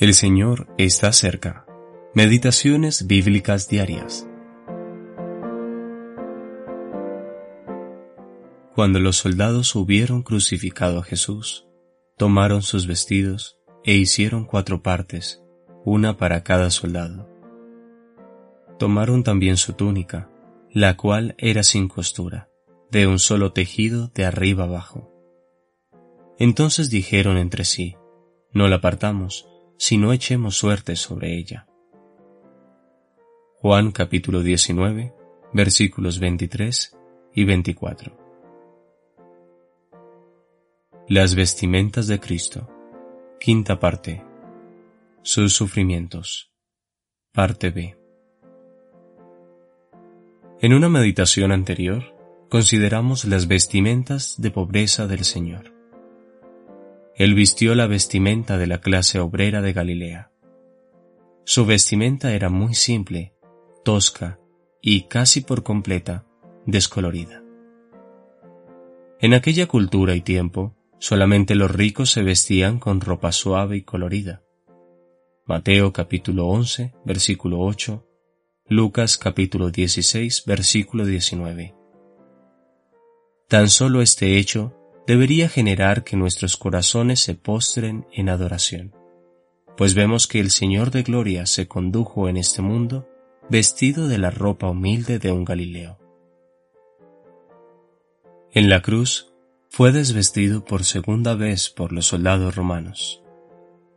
El Señor está cerca. Meditaciones bíblicas diarias. Cuando los soldados hubieron crucificado a Jesús, tomaron sus vestidos e hicieron cuatro partes, una para cada soldado. Tomaron también su túnica, la cual era sin costura, de un solo tejido de arriba abajo. Entonces dijeron entre sí, no la partamos, si no echemos suerte sobre ella. Juan capítulo 19, versículos 23 y 24. Las vestimentas de Cristo. Quinta parte. Sus sufrimientos. Parte B. En una meditación anterior, consideramos las vestimentas de pobreza del Señor. Él vistió la vestimenta de la clase obrera de Galilea. Su vestimenta era muy simple, tosca y casi por completa descolorida. En aquella cultura y tiempo, solamente los ricos se vestían con ropa suave y colorida. Mateo capítulo 11, versículo 8, Lucas capítulo 16, versículo 19. Tan solo este hecho debería generar que nuestros corazones se postren en adoración, pues vemos que el Señor de Gloria se condujo en este mundo vestido de la ropa humilde de un Galileo. En la cruz fue desvestido por segunda vez por los soldados romanos.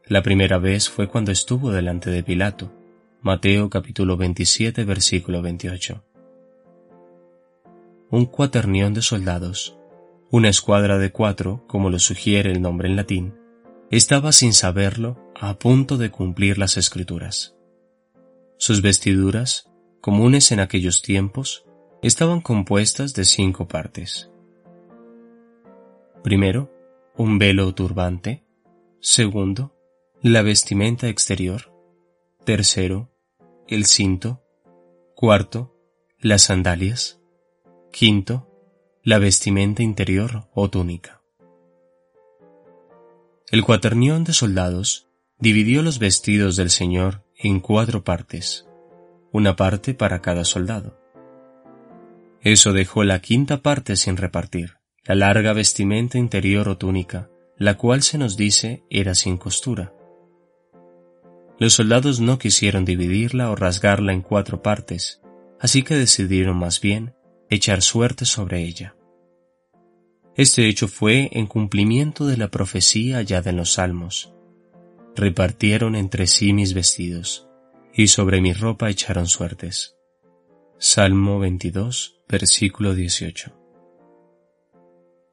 La primera vez fue cuando estuvo delante de Pilato, Mateo capítulo 27 versículo 28. Un cuaternión de soldados una escuadra de cuatro, como lo sugiere el nombre en latín, estaba sin saberlo a punto de cumplir las escrituras. Sus vestiduras, comunes en aquellos tiempos, estaban compuestas de cinco partes. Primero, un velo turbante. Segundo, la vestimenta exterior. Tercero, el cinto. Cuarto, las sandalias. Quinto, la vestimenta interior o túnica. El cuaternión de soldados dividió los vestidos del Señor en cuatro partes, una parte para cada soldado. Eso dejó la quinta parte sin repartir, la larga vestimenta interior o túnica, la cual se nos dice era sin costura. Los soldados no quisieron dividirla o rasgarla en cuatro partes, así que decidieron más bien echar suerte sobre ella. Este hecho fue en cumplimiento de la profecía hallada en los Salmos. Repartieron entre sí mis vestidos, y sobre mi ropa echaron suertes. Salmo 22, versículo 18.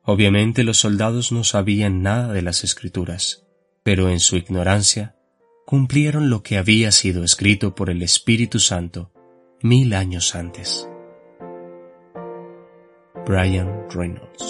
Obviamente los soldados no sabían nada de las escrituras, pero en su ignorancia cumplieron lo que había sido escrito por el Espíritu Santo mil años antes. Brian Reynolds